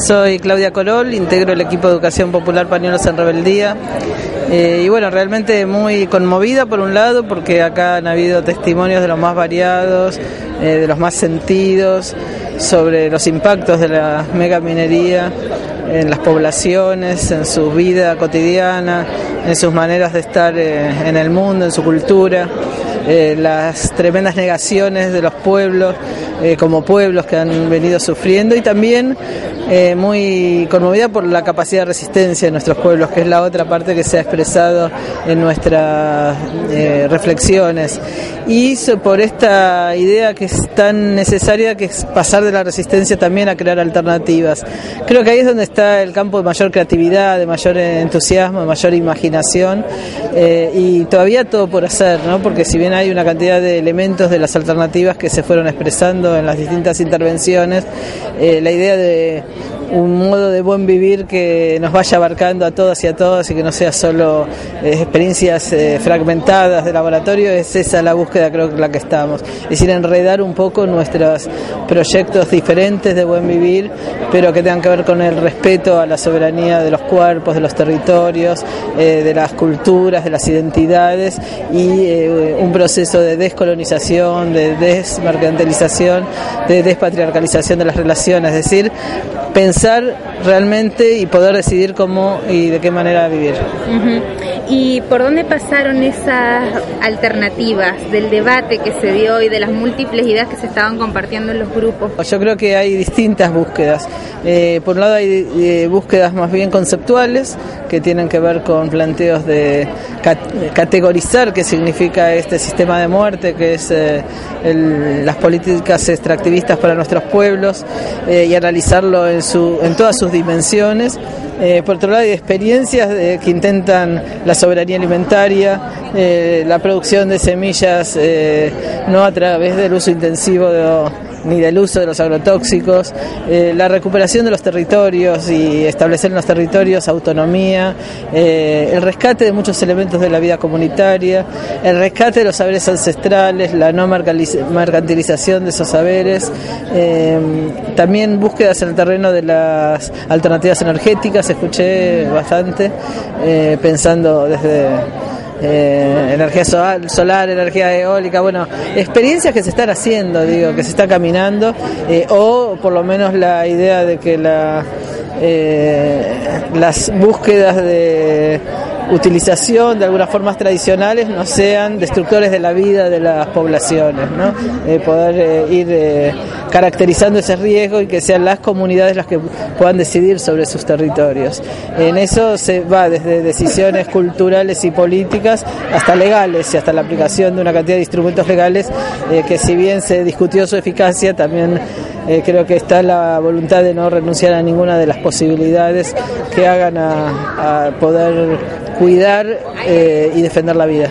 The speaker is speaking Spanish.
Soy Claudia Corol, integro el equipo de Educación Popular Pañuelos en Rebeldía. Eh, y bueno, realmente muy conmovida por un lado, porque acá han habido testimonios de los más variados, eh, de los más sentidos, sobre los impactos de la megaminería en las poblaciones, en su vida cotidiana, en sus maneras de estar eh, en el mundo, en su cultura. Las tremendas negaciones de los pueblos eh, como pueblos que han venido sufriendo y también eh, muy conmovida por la capacidad de resistencia de nuestros pueblos, que es la otra parte que se ha expresado en nuestras reflexiones. Y por esta idea que es tan necesaria, que es pasar de la resistencia también a crear alternativas. Creo que ahí es donde está el campo de mayor creatividad, de mayor entusiasmo, de mayor imaginación y todavía todo por hacer, ¿no? porque si bien hay una cantidad de elementos de las alternativas que se fueron expresando en las distintas intervenciones. Eh, la idea de un modo de buen vivir que nos vaya abarcando a todas y a todas y que no sea solo eh, experiencias eh, fragmentadas de laboratorio, es esa la búsqueda creo que la que estamos. Es decir, enredar un poco nuestros proyectos diferentes de buen vivir, pero que tengan que ver con el respeto a la soberanía de los cuerpos, de los territorios, de las culturas, de las identidades y un proceso de descolonización, de desmercantilización, de despatriarcalización de las relaciones, es decir, pensar realmente y poder decidir cómo y de qué manera vivir. ¿Y por dónde pasaron esas alternativas del debate que se dio y de las múltiples ideas que se estaban compartiendo en los grupos? Yo creo que hay distintas búsquedas. Eh, por un lado hay eh, búsquedas más bien conceptuales que tienen que ver con planteos de categorizar qué significa este sistema de muerte, que es eh, las políticas extractivistas para nuestros pueblos y analizarlo en, su, en todas sus dimensiones. Eh, por otro lado, hay experiencias que intentan la soberanía alimentaria, eh, la producción de semillas eh, no a través del uso intensivo de ni del uso de los agrotóxicos, eh, la recuperación de los territorios y establecer en los territorios autonomía, eh, el rescate de muchos elementos de la vida comunitaria, el rescate de los saberes ancestrales, la no mercantilización de esos saberes, eh, también búsquedas en el terreno de las alternativas energéticas, escuché bastante, pensando desde eh, energía solar, energía eólica, bueno, experiencias que se están haciendo, digo, que se está caminando, eh, o por lo menos la idea de que la, eh, las búsquedas de utilización de algunas formas tradicionales no sean destructores de la vida de las poblaciones, ¿no? poder eh, ir eh, caracterizando ese riesgo y que sean las comunidades las que puedan decidir sobre sus territorios. En eso se va desde decisiones culturales y políticas hasta legales y hasta la aplicación de una cantidad de instrumentos legales eh, que si bien se discutió su eficacia, también creo que está la voluntad de no renunciar a ninguna de las posibilidades que hagan a, a poder cuidar eh, y defender la vida.